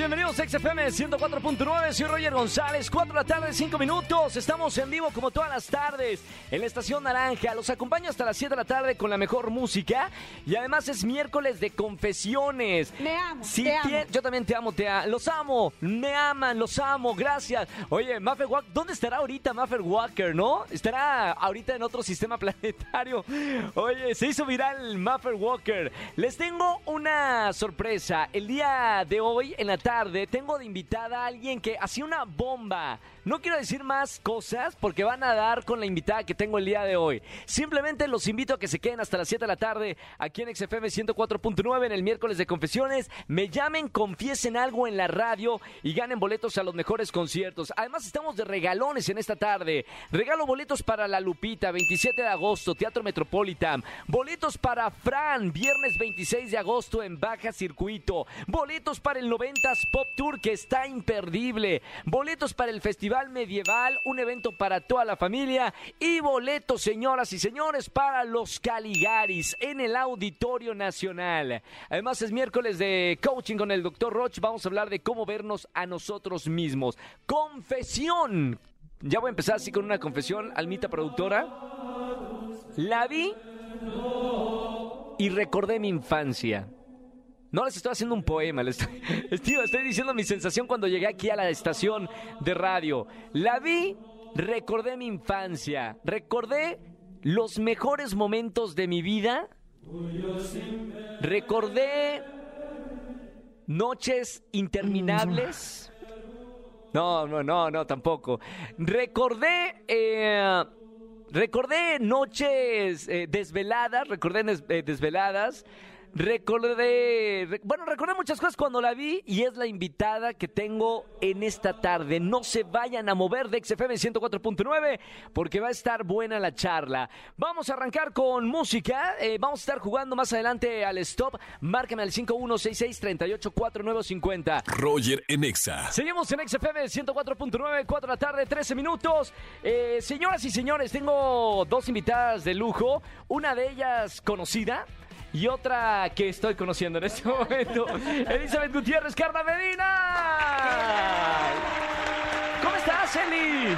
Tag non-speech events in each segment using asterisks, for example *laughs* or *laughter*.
Bienvenidos a XFM 104.9, soy Roger González, 4 de la tarde, 5 minutos, estamos en vivo como todas las tardes en la Estación Naranja, los acompaño hasta las 7 de la tarde con la mejor música y además es miércoles de confesiones. Me amo, Si te amo. Yo también te amo, te a- los amo, me aman, los amo, gracias. Oye, Maffer Walker, ¿dónde estará ahorita Maffer Walker, no? Estará ahorita en otro sistema *laughs* planetario. Oye, se hizo viral Maffer Walker. Les tengo una sorpresa. El día de hoy, en la tarde, tengo de invitada a alguien que hacía una bomba. No quiero decir más cosas porque van a dar con la invitada que tengo el día de hoy. Simplemente los invito a que se queden hasta las 7 de la tarde aquí en XFM 104.9 en el miércoles de confesiones. Me llamen, confiesen algo en la radio y ganen boletos a los mejores conciertos. Además estamos de regalones en esta tarde. Regalo boletos para La Lupita, 27 de agosto, Teatro Metropolitan. Boletos para Fran, viernes 26 de agosto en Baja Circuito. Boletos para el 90s Pop Tour que está imperdible. Boletos para el Festival Medieval, un evento para toda la familia. Y boletos, señoras y señores, para los Caligaris en el Auditorio Nacional. Además es miércoles de coaching con el Dr. Roch. Vamos a hablar de cómo vernos a nosotros mismos. Confesión. Ya voy a empezar así con una confesión, Almita productora. La vi y recordé mi infancia. No les estoy haciendo un poema, les *laughs* estoy, diciendo mi sensación cuando llegué aquí a la estación de radio. La vi, recordé mi infancia, recordé los mejores momentos de mi vida, recordé noches interminables. No, no, no, no, tampoco. Recordé, eh, recordé noches eh, desveladas, recordé eh, desveladas. Recordé, re- bueno, recordé muchas cosas cuando la vi y es la invitada que tengo en esta tarde. No se vayan a mover de XFM 104.9 porque va a estar buena la charla. Vamos a arrancar con música. eh, vamos a estar jugando más adelante al stop. Márcame al 5166-384950. Roger en Exa. Seguimos en XFM 104.9, 4 de la tarde, 13 minutos. Eh, señoras y señores, tengo dos invitadas de lujo. Una de ellas conocida y otra que estoy conociendo en este *laughs* momento. Elizabeth Gutiérrez, Carla Medina. ¿Cómo estás, Eli?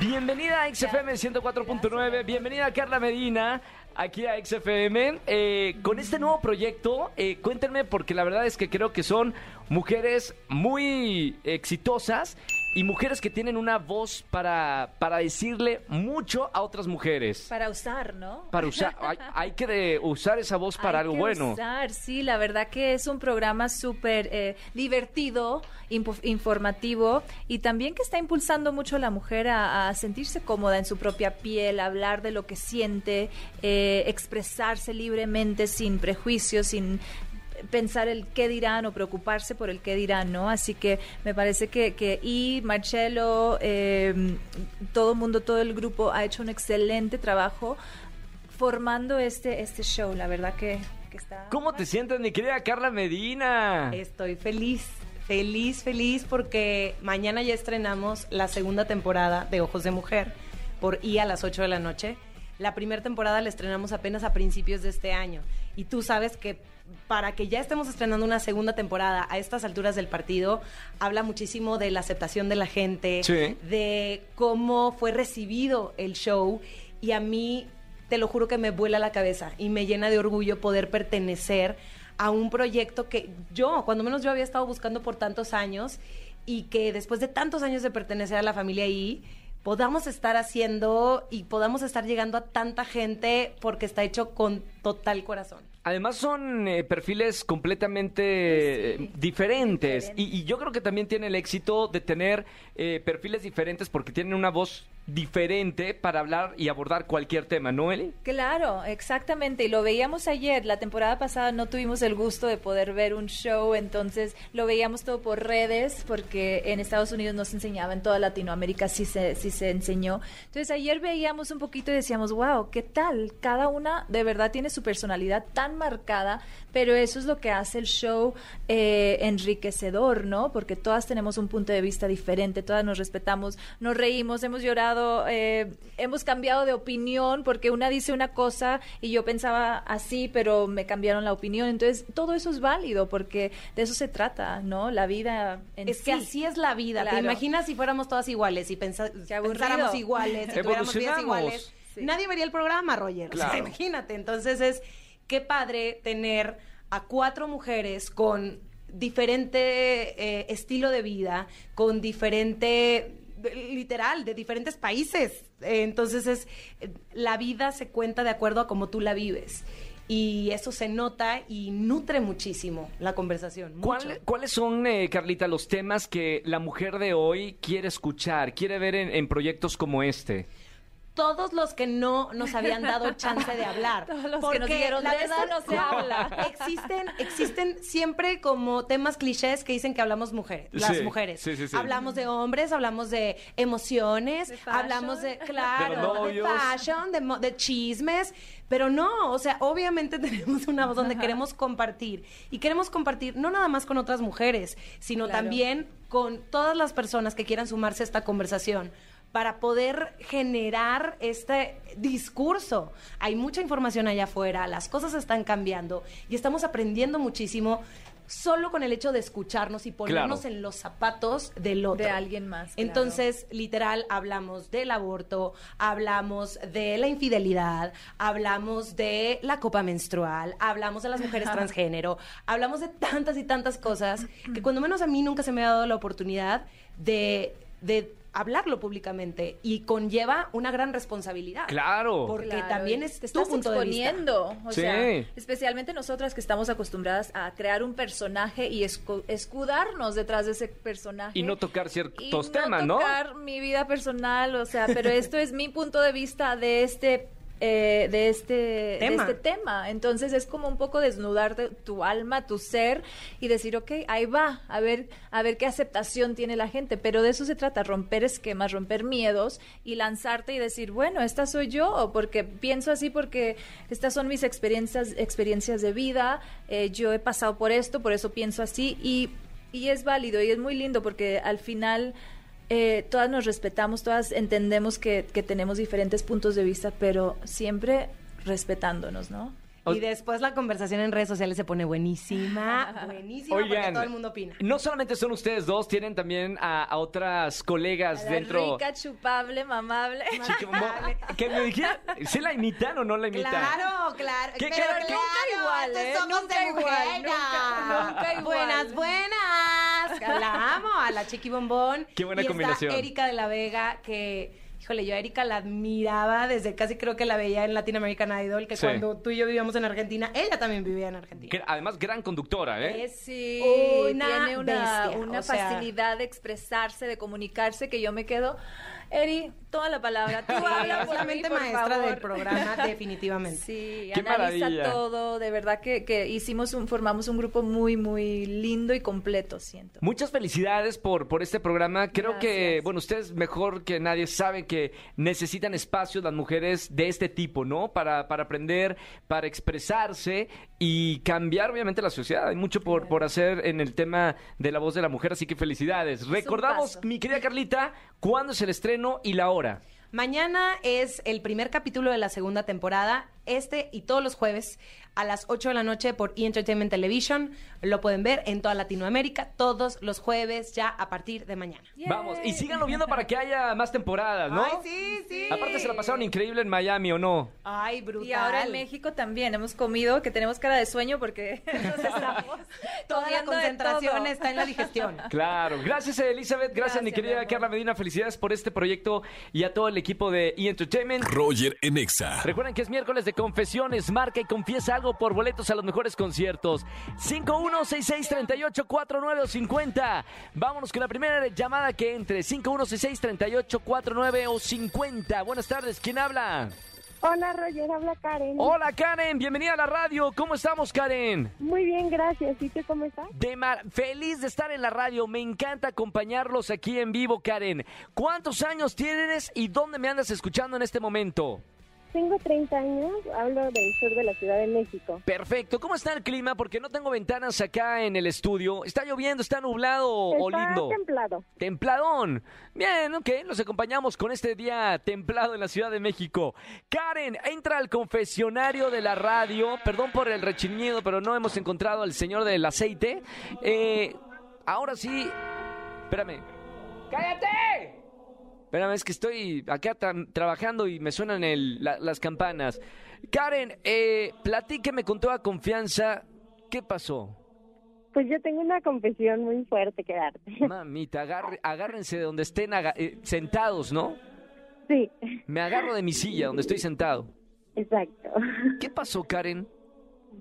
Bienvenida a XFM 104.9, bienvenida Carla Medina aquí a XFM. Eh, con este nuevo proyecto, eh, cuéntenme porque la verdad es que creo que son mujeres muy exitosas y mujeres que tienen una voz para, para decirle mucho a otras mujeres. Para usar, ¿no? Para usar, hay, hay que de usar esa voz *laughs* para Hay algo que bueno. Usar, sí, la verdad que es un programa súper eh, divertido, informativo y también que está impulsando mucho a la mujer a, a sentirse cómoda en su propia piel, hablar de lo que siente, eh, expresarse libremente sin prejuicios, sin pensar el qué dirán o preocuparse por el qué dirán, ¿no? Así que me parece que, que y Marcelo, eh, todo el mundo, todo el grupo ha hecho un excelente trabajo formando este, este show, la verdad que, que está... ¿Cómo te sientes, mi querida Carla Medina? Estoy feliz, feliz, feliz porque mañana ya estrenamos la segunda temporada de Ojos de Mujer por I a las 8 de la noche. La primera temporada la estrenamos apenas a principios de este año. Y tú sabes que para que ya estemos estrenando una segunda temporada a estas alturas del partido, habla muchísimo de la aceptación de la gente, Sí. de cómo fue recibido el show. Y a mí, te lo juro que me vuela la cabeza y me llena de orgullo poder pertenecer a un proyecto que yo, cuando menos yo había estado buscando por tantos años y que después de tantos años de pertenecer a la familia I, podamos estar haciendo y podamos estar llegando a tanta gente porque está hecho con total corazón. Además son eh, perfiles completamente eh, diferentes. Y, y yo creo que también tiene el éxito de tener eh, perfiles diferentes porque tienen una voz diferente para hablar y abordar cualquier tema, ¿no, Eli? Claro, exactamente. Y lo veíamos ayer. La temporada pasada no tuvimos el gusto de poder ver un show, entonces lo veíamos todo por redes, porque en Estados Unidos no se enseñaba, en toda Latinoamérica sí se, sí se enseñó. Entonces ayer veíamos un poquito y decíamos, wow, ¿qué tal? Cada una de verdad tiene su personalidad tan marcada, pero eso es lo que hace el show eh, enriquecedor, ¿no? Porque todas tenemos un punto de vista diferente, todas nos respetamos, nos reímos, hemos llorado, eh, hemos cambiado de opinión porque una dice una cosa y yo pensaba así, pero me cambiaron la opinión. Entonces, todo eso es válido porque de eso se trata, ¿no? La vida en Es sí. que así es la vida. ¿Te Claro. imaginas si fuéramos todas iguales y pensáramos iguales, si tuviéramos vidas iguales? Sí. Nadie vería el programa, Roger. O sea, Claro. imagínate. Entonces es qué padre tener a cuatro mujeres con diferente eh, estilo de vida, con diferente literal de diferentes países. Eh, entonces es eh, la vida se cuenta de acuerdo a cómo tú la vives. Y eso se nota y nutre muchísimo la conversación. ¿Cuál- ¿Cuáles son, eh, Carlita, los temas que la mujer de hoy quiere escuchar, quiere ver en, en proyectos como este? Todos los que no nos habían dado chance de hablar. *laughs* Todos los que Porque nos dijeron, la "De eso verdad, no se habla". *laughs* Existen, existen siempre como temas clichés que dicen que hablamos mujeres, las Sí, mujeres. sí, sí, sí. Hablamos de hombres, hablamos de emociones, De hablamos de, *laughs* claro, De fashion, de, de chismes, pero no, o sea, obviamente tenemos una voz donde queremos compartir y queremos compartir no nada más con otras mujeres, sino Claro. también con todas las personas que quieran sumarse a esta conversación para poder generar este discurso. Hay mucha información allá afuera, las cosas están cambiando y estamos aprendiendo muchísimo solo con el hecho de escucharnos y ponernos Claro. en los zapatos del otro. De alguien más, claro. Entonces, literal, hablamos del aborto, hablamos de la infidelidad, hablamos de la copa menstrual, hablamos de las mujeres *laughs* transgénero, hablamos de tantas y tantas cosas que cuando menos a mí nunca se me ha dado la oportunidad de, de hablarlo públicamente y conlleva una gran responsabilidad. Claro. Porque Claro, también es te tu estás punto de vista. exponiendo, o Sí. sea, especialmente nosotras que estamos acostumbradas a crear un personaje y escu- escudarnos detrás de ese personaje Y no tocar ciertos y temas, ¿no? tocar mi vida personal, o sea, pero esto es mi punto de vista de este eh, de este Tema. de este tema. Entonces es como un poco desnudar de tu alma, tu ser y decir, ok, ahí va, a ver, a ver qué aceptación tiene la gente. Pero de eso se trata, romper esquemas, romper miedos y lanzarte y decir, bueno, esta soy yo, porque pienso así porque estas son mis experiencias, experiencias de vida, eh, yo he pasado por esto, por eso pienso así y y es válido y es muy lindo porque al final eh, todas nos respetamos, todas entendemos que, que tenemos diferentes puntos de vista, pero siempre respetándonos, ¿no? Y después la conversación en redes sociales se pone buenísima, *laughs* buenísima, porque Oigan, todo el mundo opina. no solamente son ustedes dos, tienen también a, a otras colegas La dentro. rica, chupable, mamable. *laughs* Que me dijeran, ¿sí la imitan o no la imitan? Claro, claro. ¿Qué- pero qué- claro, igual, ¿eh? somos Nunca de igual, nunca- nunca igual. Buenas, buenas. La amo a la Chiqui Bombón. Qué buena y está combinación. Erika de la Vega, que, híjole, yo a Erika la admiraba desde casi creo que la veía en Latin American Idol, que Sí. cuando tú y yo vivíamos en Argentina, ella también vivía en Argentina. Que además, gran conductora, ¿eh? Es Sí, una tiene una, bestia, una o sea- facilidad de expresarse, de comunicarse, que yo me quedo, Eri, toma la palabra, tú *laughs* habla por la mente maestra favor. del programa, *laughs* definitivamente. Sí, Qué analiza maravilla. todo, de verdad que, que hicimos un, formamos un grupo muy, muy lindo y completo, siento. Muchas felicidades por, por este programa. Creo que, bueno, ustedes mejor que nadie saben que necesitan espacios las mujeres de este tipo, ¿no? Para, para aprender, para expresarse y cambiar, obviamente, la sociedad. Hay mucho por, por hacer en el tema de la voz de la mujer, así que felicidades. Recordamos, mi querida Carlita, cuándo es el estreno y la hora. Mañana es el primer capítulo de la segunda temporada. Este y todos los jueves a las 8 de la noche por E! Entertainment Television. Lo pueden ver en toda Latinoamérica todos los jueves ya a partir de mañana. Vamos, y síganlo viendo para que haya más temporadas, ¿no? Ay, sí, sí. Aparte se la pasaron increíble en Miami, ¿o no? Ay, brutal. Y ahora en México también hemos comido, que tenemos cara de sueño porque *laughs* *laughs* estamos Toda la concentración está en la digestión. *laughs* Claro, gracias Elizabeth, gracias, mi Gracias, querida mi amor. Carla Medina, felicidades por este proyecto y a todo el equipo de E! Entertainment. Roger en Exa. Recuerden que es miércoles de confesiones. Marca y confiesa algo por boletos a los mejores conciertos. 5166384950. Vámonos con la primera llamada que entre. 51663849 o 50. Buenas tardes, ¿quién habla? Hola Roger, habla Karen. Hola Karen, bienvenida a la radio. ¿Cómo estamos Karen? Muy bien, gracias. ¿Y tú cómo estás? De mar feliz de estar en la radio. Me encanta acompañarlos aquí en vivo, Karen. ¿Cuántos años tienes y dónde me andas escuchando en este momento? Tengo 30 años, hablo del sur de la Ciudad de México. Perfecto. ¿Cómo está el clima? Porque no tengo ventanas acá en el estudio. ¿Está lloviendo? ¿Está nublado o lindo? templado. Templadón. Bien, ok, los acompañamos con este día templado en la Ciudad de México. Karen, entra al confesionario de la radio. Perdón por el rechinido, pero no hemos encontrado al señor del aceite. Eh, ahora sí. Espérame. ¡Cállate! Espérame, es que estoy acá trabajando y me suenan el- la- las campanas. Karen, eh, platíqueme con toda confianza. ¿Qué pasó? Pues yo tengo una confesión muy fuerte que darte. *laughs* Mamita, agarre- agárrense de donde estén eh, sentados, ¿no? Sí, Me agarro de mi silla donde estoy sentado. exacto. *laughs* ¿Qué pasó, Karen?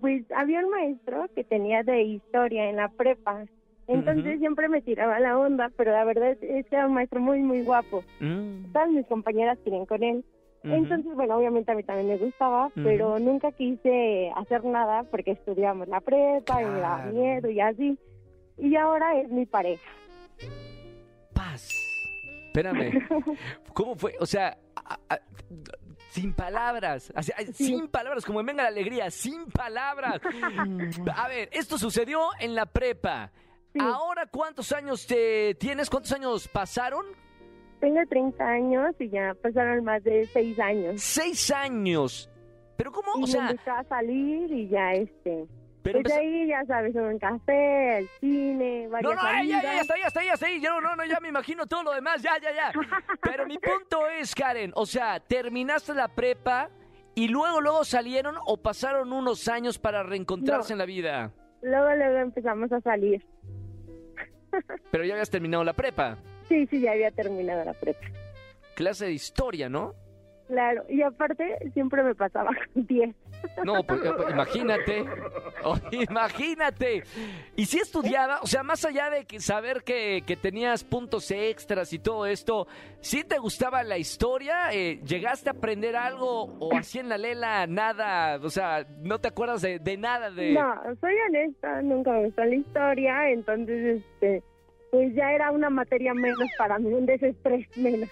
Pues había un maestro que tenía de historia en la prepa. Entonces Ujú. siempre me tiraba la onda, pero la verdad es que era un maestro muy, muy guapo. Mm, Todas mis compañeras querían con él. ujú. Entonces, bueno, obviamente a mí también me gustaba, pero nunca quise hacer nada porque estudiamos la prepa y me daba Claro. miedo y así. Y ahora es mi pareja. Paz. Espérame. *laughs* ¿Cómo fue? O sea, a- a- sin palabras. Así, ay, Sin palabras, como en Venga la Alegría, sin palabras. A ver, esto sucedió en la prepa. Sí. Ahora, ¿cuántos años te tienes? ¿Cuántos años pasaron? Tengo 30 años y ya pasaron más de 6 años. Seis años. Pero ¿cómo? Y O me sea, empezó a salir y ya este... pero pues empezó- ahí ya sabes, un café, el cine, No, varias no, ya, ya, ya, está ahí, ya está ahí, ya está ahí. Yo no, no, ya me imagino todo lo demás, ya, ya, ya. Pero mi punto es, Karen, o sea, terminaste la prepa y luego, luego salieron o pasaron unos años para reencontrarse No. en la vida. Luego, luego empezamos a salir. Pero ya habías terminado la prepa. Sí, sí, ya había terminado la prepa. Clase de historia, ¿no? Claro, y aparte siempre me pasaba *laughs* con 10. No, pues, eh, pues, imagínate. Oh, *laughs* imagínate. Y si estudiaba, o sea, más allá de que saber que, que tenías puntos extras y todo esto, ¿sí te gustaba la historia? Eh, ¿Llegaste a aprender algo o así en la lela nada? O sea, ¿no te acuerdas de, nada de...? No, soy honesta, nunca me gustó la historia, entonces, este, pues ya era una materia menos para mí, un desestrés menos.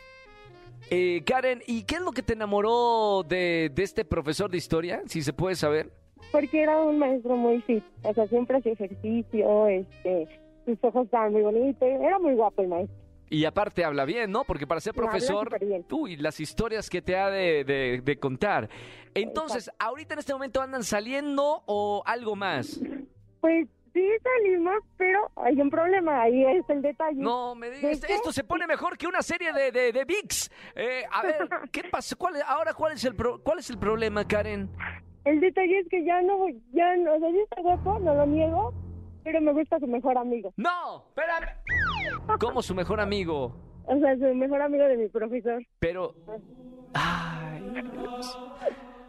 Eh, Karen, ¿y qué es lo que te enamoró de, de este profesor de historia? Si se puede saber. Porque era un maestro muy fit, o sea, siempre hacía ejercicio, este, sus ojos estaban muy bonitos, era muy guapo el maestro. Y aparte habla bien, ¿no? Porque para ser profesor, superbién. uy, las historias que te ha de, de- de contar. Entonces, ¿ahorita en este momento andan saliendo o algo más? Pues sí salimos, pero hay un problema, ahí es el detalle. No, me digas, ¿De qué? esto se pone mejor que una serie de, de, de VIX. Eh, a ver, ¿qué *laughs* pasa? ¿Cuál, ahora, ¿cuál es, el pro- ¿cuál es el problema, Karen? El detalle es que ya no, ya no, o sea, sí está guapo, no lo niego, pero me gusta su mejor amigo. No, espérame. Como su mejor amigo, O sea, su mejor amigo de mi profesor. pero... Ay, Dios.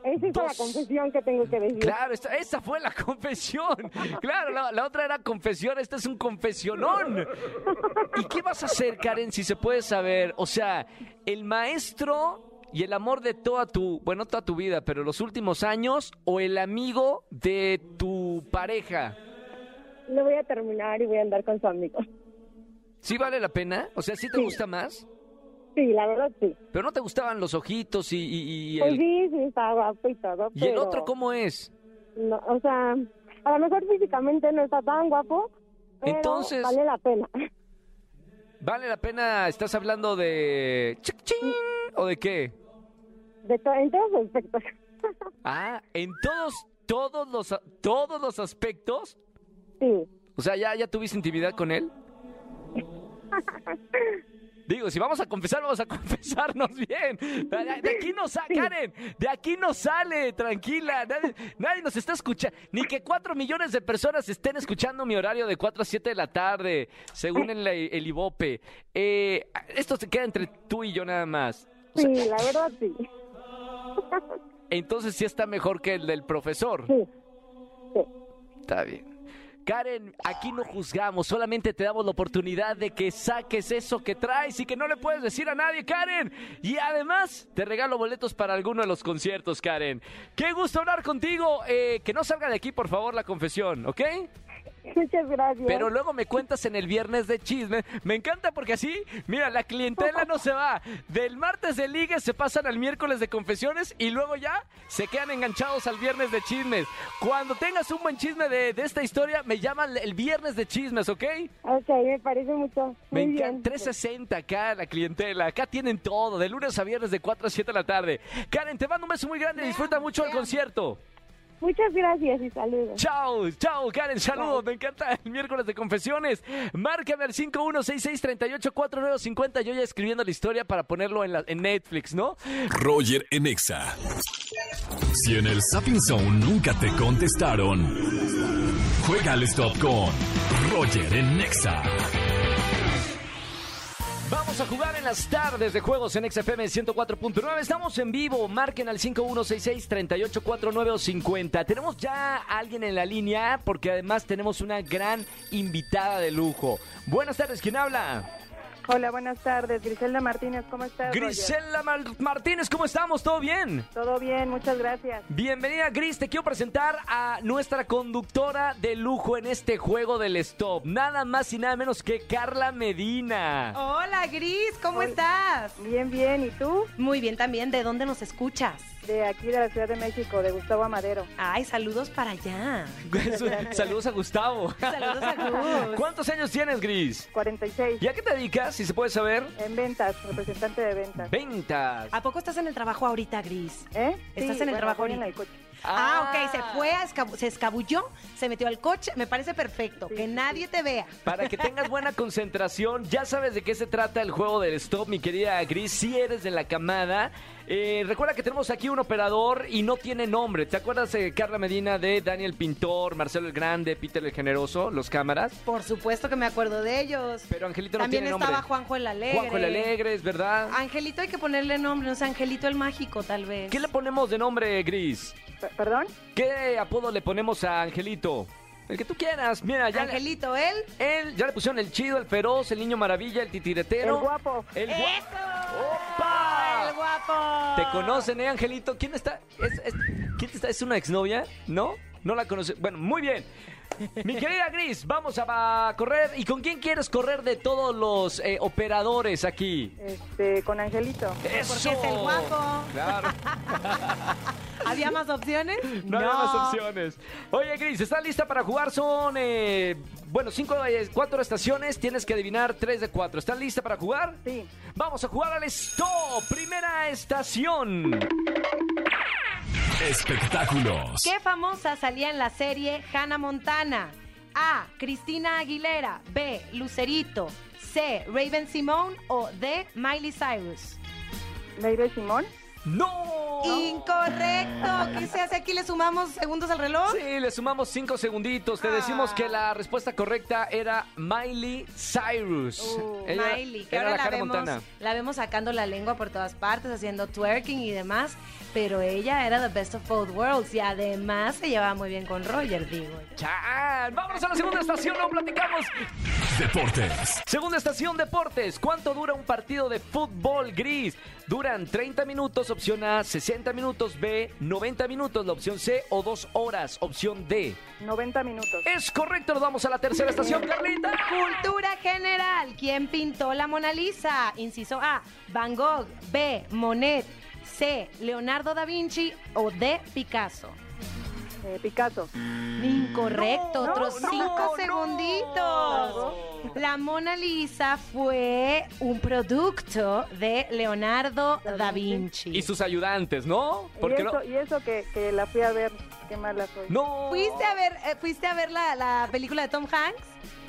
Esa es Dos. la confesión que tengo que decir. Claro, esta, esta fue la *laughs* confesión. Claro, la, la otra era confesión, este es un confesionón. ¿Y qué vas a hacer, Karen, si se puede saber? O sea, el maestro y el amor de toda tu, bueno, toda tu vida, pero los últimos años, o el amigo de tu pareja. Lo voy a terminar y voy a andar con su amigo. ¿Sí vale la pena? O sea, ¿sí te Sí. gusta más? Sí, la verdad sí. Pero no te gustaban los ojitos y, y- y Pues el, sí, sí, está guapo y todo, y el otro cómo es. no, o sea, a lo mejor físicamente no está tan guapo, pero Entonces- vale la pena. ¿Vale la pena? ¿Estás hablando de... chic, chin, o de qué? De to- en todos los aspectos. *laughs* Ah, en todos, todos los, todos los aspectos. sí. O sea, ¿ya, ya tuviste intimidad con él? *laughs* Digo, si vamos a confesar, vamos a *laughs* confesarnos bien. De, aquí no sale, Karen, de aquí no sale, tranquila. Nadie, nadie nos está escuchando. Ni que cuatro millones de personas estén escuchando mi horario de 4 a 7 de la tarde, según el, el Ibope. Eh, esto se queda entre tú y yo nada más. O sea, Sí, la verdad sí. *laughs* entonces sí está mejor que el del profesor. Sí. Sí. Está bien. Karen, aquí no juzgamos, solamente te damos la oportunidad de que saques eso que traes y que no le puedes decir a nadie, Karen. Y además, te regalo boletos para alguno de los conciertos, Karen. Qué gusto hablar contigo. Eh, que no salga de aquí, por favor, la confesión, ¿ok? Muchas gracias. Pero luego me cuentas en el viernes de chisme. Me encanta porque así, mira, la clientela no se va. Del martes de ligue se pasan al miércoles de confesiones y luego ya se quedan enganchados al viernes de chismes. Cuando tengas un buen chisme de, de esta historia, me llaman el viernes de chismes, ¿ok? Ok, me parece mucho. Me encanta 360 acá la clientela. Acá tienen todo, de lunes a viernes de 4 a 7 de la tarde. Karen, te mando un beso muy grande. Disfruta mucho el concierto. Muchas gracias y saludos. Chao, chao, Karen, saludos. Me encanta el miércoles de confesiones. Márcame al 5166384950. Yo ya escribiendo la historia para ponerlo en, la- en Netflix, ¿no? Roger en Exa. Si en el Sapping Zone nunca te contestaron, juega al stop con Roger en Exa. A jugar en las tardes de juegos en XFM 104.9. Estamos en vivo. Marquen al 5166-3849 o 50. Tenemos ya a alguien en la línea porque además tenemos una gran invitada de lujo. Buenas tardes, ¿quién habla? Hola, buenas tardes. Griselda Martínez, ¿cómo estás? Mar- Martínez, ¿cómo estamos? ¿Todo bien? Todo bien, muchas gracias. Bienvenida, Gris. Te quiero presentar a nuestra conductora de lujo en este juego del stop. Nada más y nada menos que Carla Medina. Hola, Gris, ¿cómo Hola. estás? Bien, bien. ¿Y tú? Muy bien también. ¿De dónde nos escuchas? De aquí de la Ciudad de México, de Gustavo Amadero. Ay, saludos para allá. *laughs* Saludos a Gustavo. Saludos a *laughs* Gus. ¿Cuántos años tienes, Gris? 46. ¿Y a qué te dedicas, si se puede saber? En ventas, representante de ventas. Ventas. ¿A poco estás en el trabajo ahorita, Gris? ¿Eh? ¿Estás Sí, en el bueno, trabajo voy en ahorita? el coche. Ah, ok, se fue, a se escabulló, se metió al coche, me parece perfecto, Sí, que nadie te vea. Para que tengas buena *laughs* concentración, ya sabes de qué se trata el juego del stop, mi querida Gris. Si eres de la camada, eh, recuerda que tenemos aquí un operador y no tiene nombre. ¿Te acuerdas de Carla Medina, de Daniel Pintor, Marcelo el Grande, Peter el Generoso, los cámaras? Por supuesto que me acuerdo de ellos. Pero Angelito no También tiene nombre. estaba Juanjo el Alegre. Juanjo el Alegre, es verdad. Angelito hay que ponerle nombre, no sé, Angelito el Mágico, tal vez. ¿Qué le ponemos de nombre, Gris? ¿Perdón? ¿Qué apodo le ponemos a Angelito? El que tú quieras. Mira, ya Angelito, él. él ya le pusieron el chido, el feroz, el niño maravilla, el titiretero. El guapo. El gua- ¡Eso! ¡Opa! ¡El guapo! ¿Te conocen, eh, Angelito? ¿Quién está? ¿Es, es- quién está? ¿Es una exnovia? ¿No? No la conoce. Bueno, muy bien. Mi querida Gris, vamos a, a correr. ¿Y con quién quieres correr de todos los eh, operadores aquí? Este, con Angelito. ¡Eso! Porque es el guapo. Claro, *laughs* ¿Había más opciones? no, hay más opciones. Oye, Gris, ¿estás lista para jugar? Son, eh, bueno, cinco, eh, cuatro estaciones. Tienes que adivinar tres de cuatro. ¿Estás lista para jugar? Sí. Vamos a jugar al stop. Primera estación. Espectáculos. ¿Qué famosa salía en la serie Hannah Montana? A. Cristina Aguilera. B. Lucerito. C. Raven Simone. O D. Miley Cyrus. Leire Simón. ¡No! Incorrecto. ¿Qué se hace aquí? ¿Le sumamos segundos al reloj? Sí, le sumamos cinco segunditos. Te Ah. decimos que la respuesta correcta era Miley Cyrus. Uh, Ella Miley, que era ahora la Hannah vemos, Montana. la vemos sacando la lengua por todas partes, haciendo twerking y demás, pero ella era the best of both worlds y además se llevaba muy bien con Roger, digo. ¡Chan! Vámonos a la segunda estación, no platicamos. Deportes. Segunda estación, deportes. ¿Cuánto dura un partido de fútbol gris? Duran 30 minutos, opción A, 60 minutos, B, 90 minutos, la opción C, o 2 horas, opción D. 90 minutos. Es correcto, nos vamos a la tercera estación, Carlita. Cultura general. ¿Quién pintó la Mona Lisa? Inciso A. Van Gogh. B. Monet. C. Leonardo da Vinci. O D. Picasso. Eh, Picasso. Incorrecto. No, Otros no, cinco no. segunditos. La Mona Lisa fue un producto de Leonardo da Vinci. Y sus ayudantes, ¿no? Y Porque eso, no. y eso que, que la fui a ver. Qué mala soy. No. ¿Fuiste a ver, eh, ¿fuiste a ver la, la película de Tom Hanks?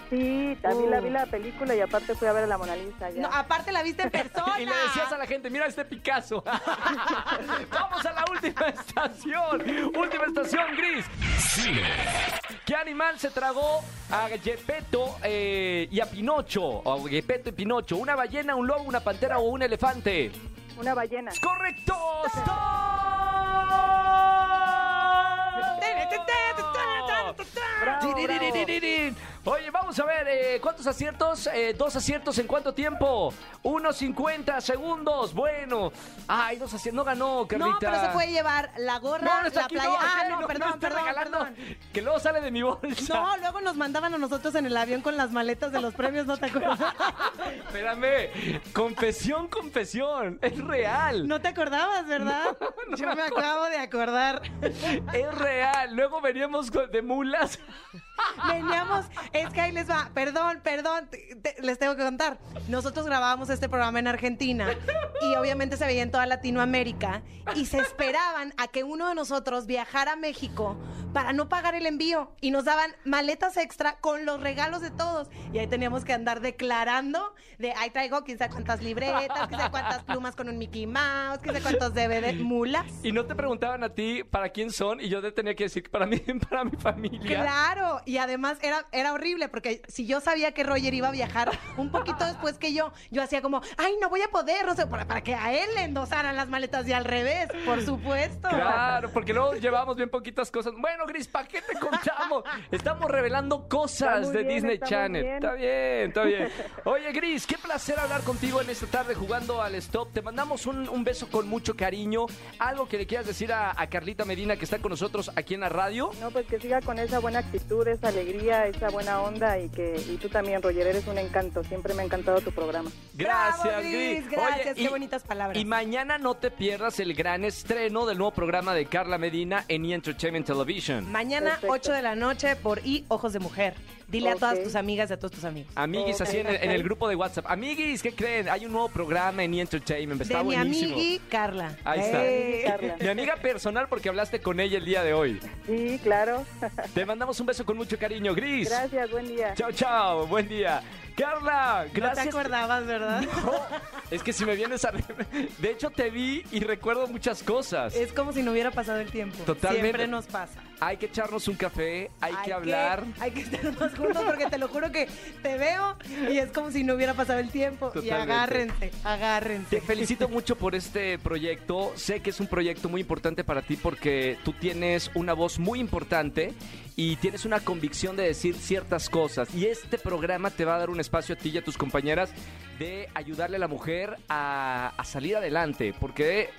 Sí, también la vi la película y aparte fui a ver a la Mona Lisa. Ya. No, aparte la viste en persona. *laughs* Y le decías a la gente, mira este Picasso. *laughs* Vamos a la última estación. Última estación, Gris. Cine. ¿Qué animal se tragó a Gepetto eh, y a Pinocho? O a Gepetto y Pinocho. ¿Una ballena, un lobo, una pantera o un elefante? Una ballena. ¡Correcto! *laughs* ¡Stop! Oye, vamos a ver, eh, ¿cuántos aciertos? Eh, ¿Dos aciertos en cuánto tiempo? Unos 50 segundos. Bueno. Ay, dos aciertos. No ganó, Carlita. No, pero se puede llevar la gorra, No, no está la aquí, playa. no, ah, no, me perdón, está perdón, regalando, perdón. Que luego sale de mi bolsa. No, luego nos mandaban a nosotros en el avión con las maletas de los premios, ¿no te acuerdas? *laughs* Espérame. Confesión, confesión. Es real. No te acordabas, ¿verdad? *laughs* Yo me acabo de acordar. Es real. Luego veníamos de mulas. Veníamos, es que ahí les va, perdón, perdón, te- te- les tengo que contar. Nosotros grabábamos este programa en Argentina y obviamente se veía en toda Latinoamérica y se esperaban a que uno de nosotros viajara a México para no pagar el envío y nos daban maletas extra con los regalos de todos y ahí teníamos que andar declarando de ahí traigo quién sabe cuántas libretas, quién sabe cuántas plumas con un Mickey Mouse, quién sabe cuántos DVD, *laughs* mulas. Y no te preguntaban a ti para quién son y yo te tenía que decir que para mí, *laughs* para mi familia. Claro, y además era, era horrible porque si yo sabía que Roger iba a viajar un poquito después que yo, yo hacía como, ay, no voy a poder, no sé, para, para que a él le endosaran las maletas y al revés, por supuesto. Claro, porque luego llevamos bien poquitas cosas. Bueno, Gris, ¿para qué te contamos? Estamos revelando cosas de bien, Disney está Channel. bien. Está bien, está bien. Oye, Gris, qué placer hablar contigo en esta tarde jugando al Stop. Te mandamos un, un beso con mucho cariño. Algo que le quieras decir a, a Carlita Medina que está con nosotros aquí en la radio. No, pues que siga con esa buena actitud, esa alegría, esa buena onda y que y tú también, Roger, eres un encanto. Siempre me ha encantado tu programa. Gracias, Bravo, Gris, Gris. gracias, Oye, qué bonitas palabras. Y mañana no te pierdas el gran estreno del nuevo programa de Carla Medina en E! Entertainment Television. Mañana, Perfecto. 8 de la noche, por I, Ojos de Mujer. Dile a todas tus amigas y a todos tus amigos. Amiguis, así en el, en el grupo de WhatsApp. Amiguis, ¿qué creen? Hay un nuevo programa en E! Entertainment. Está de mi buenísimo. amigui Carla. Ahí está. Carla. Mi amiga personal porque hablaste con ella el día de hoy. Sí, claro. Te mandamos un beso con mucho cariño, Gris. Gracias, buen día. Chao, chao. Buen día. Carla, No te gracias. acordabas, ¿verdad? No, es que si me vienes a... De hecho, te vi y recuerdo muchas cosas. Es como si no hubiera pasado el tiempo. Totalmente. Siempre nos pasa. Hay que echarnos un café, hay, que hablar. hay que estar más juntos porque te lo juro que te veo y es como si no hubiera pasado el tiempo. Y agárrense, agárrense. Te felicito mucho por este proyecto. Sé que es un proyecto muy importante para ti porque tú tienes una voz muy importante y tienes una convicción de decir ciertas cosas. Y este programa te va a dar un espacio a ti y a tus compañeras de ayudarle a la mujer a, a salir adelante. Porque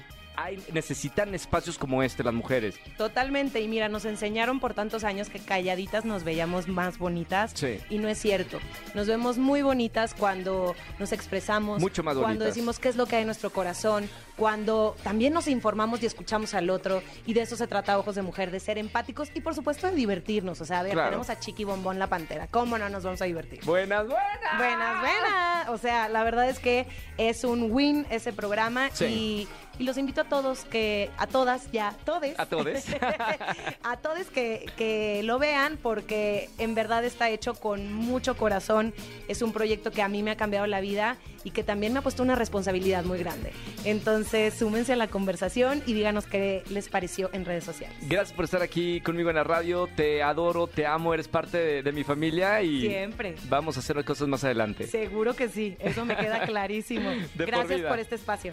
hay, necesitan espacios como este las mujeres. Totalmente, y mira, nos enseñaron por tantos años que calladitas nos veíamos más bonitas Sí. y no es cierto. Nos vemos muy bonitas cuando nos expresamos, Mucho más cuando bonitas. decimos qué es lo que hay en nuestro corazón, cuando también nos informamos y escuchamos al otro y de eso se trata Ojos de Mujer, de ser empáticos y por supuesto de divertirnos. O sea, a ver, Claro. tenemos a Chiqui Bombón la Pantera, ¿cómo no nos vamos a divertir? Buenas, buenas. Buenas, buenas. O sea, la verdad es que es un win ese programa Sí. y, y los invito a todos que, a todas, ya, todes. A todes. *laughs* a todos que, que lo vean porque en verdad está hecho con mucho corazón. Es un proyecto que a mí me ha cambiado la vida y que también me ha puesto una responsabilidad muy grande. Entonces, súmense a la conversación y díganos qué les pareció en redes sociales. Gracias por estar aquí conmigo en la radio. Te adoro, te amo, eres parte de, de mi familia y Siempre. vamos a hacer las cosas más adelante. Seguro que sí, eso me queda *laughs* clarísimo. Gracias por este espacio.